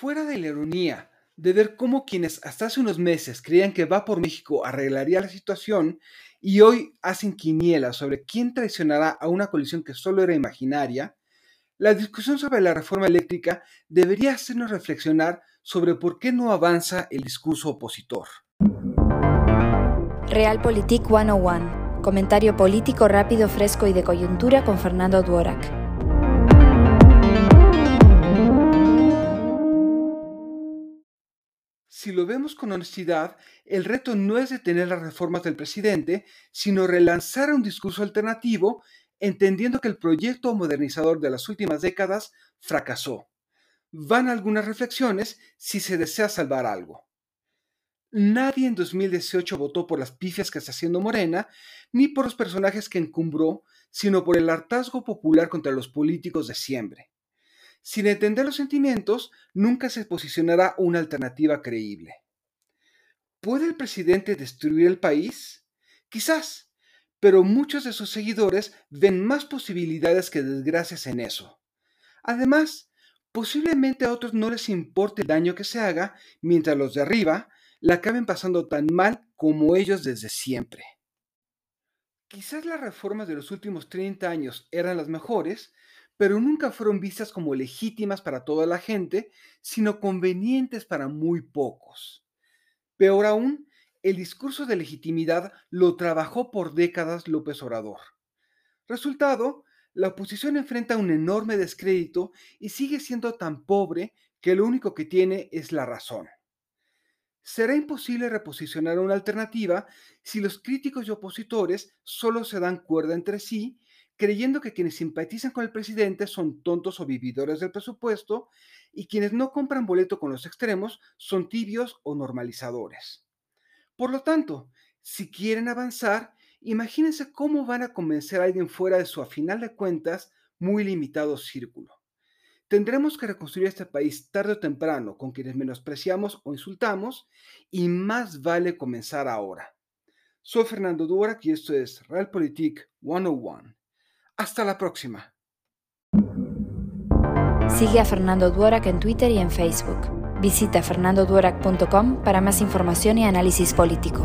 Fuera de la ironía de ver cómo quienes hasta hace unos meses creían que Va por México arreglaría la situación y hoy hacen quinielas sobre quién traicionará a una coalición que solo era imaginaria, la discusión sobre la reforma eléctrica debería hacernos reflexionar sobre por qué no avanza el discurso opositor. Realpolitik 101. Comentario político rápido, fresco y de coyuntura con Fernando Duorak. Si lo vemos con honestidad, el reto no es detener las reformas del presidente, sino relanzar un discurso alternativo, entendiendo que el proyecto modernizador de las últimas décadas fracasó. Van algunas reflexiones si se desea salvar algo. Nadie en 2018 votó por las pifias que está haciendo Morena, ni por los personajes que encumbró, sino por el hartazgo popular contra los políticos de siempre. Sin entender los sentimientos, nunca se posicionará una alternativa creíble. ¿Puede el presidente destruir el país? Quizás, pero muchos de sus seguidores ven más posibilidades que desgracias en eso. Además, posiblemente a otros no les importe el daño que se haga, mientras los de arriba la acaben pasando tan mal como ellos desde siempre. Quizás las reformas de los últimos 30 años eran las mejores, pero nunca fueron vistas como legítimas para toda la gente, sino convenientes para muy pocos. Peor aún, el discurso de legitimidad lo trabajó por décadas López Obrador. Resultado, la oposición enfrenta un enorme descrédito y sigue siendo tan pobre que lo único que tiene es la razón. Será imposible reposicionar una alternativa si los críticos y opositores solo se dan cuerda entre sí creyendo que quienes simpatizan con el presidente son tontos o vividores del presupuesto y quienes no compran boleto con los extremos son tibios o normalizadores. Por lo tanto, si quieren avanzar, imagínense cómo van a convencer a alguien fuera de su, a final de cuentas, muy limitado círculo. Tendremos que reconstruir este país tarde o temprano con quienes menospreciamos o insultamos y más vale comenzar ahora. Soy Fernando Durak y esto es Realpolitik 101. Hasta la próxima. Sigue a Fernando Duorak en Twitter y en Facebook. Visita fernandoduorak.com para más información y análisis político.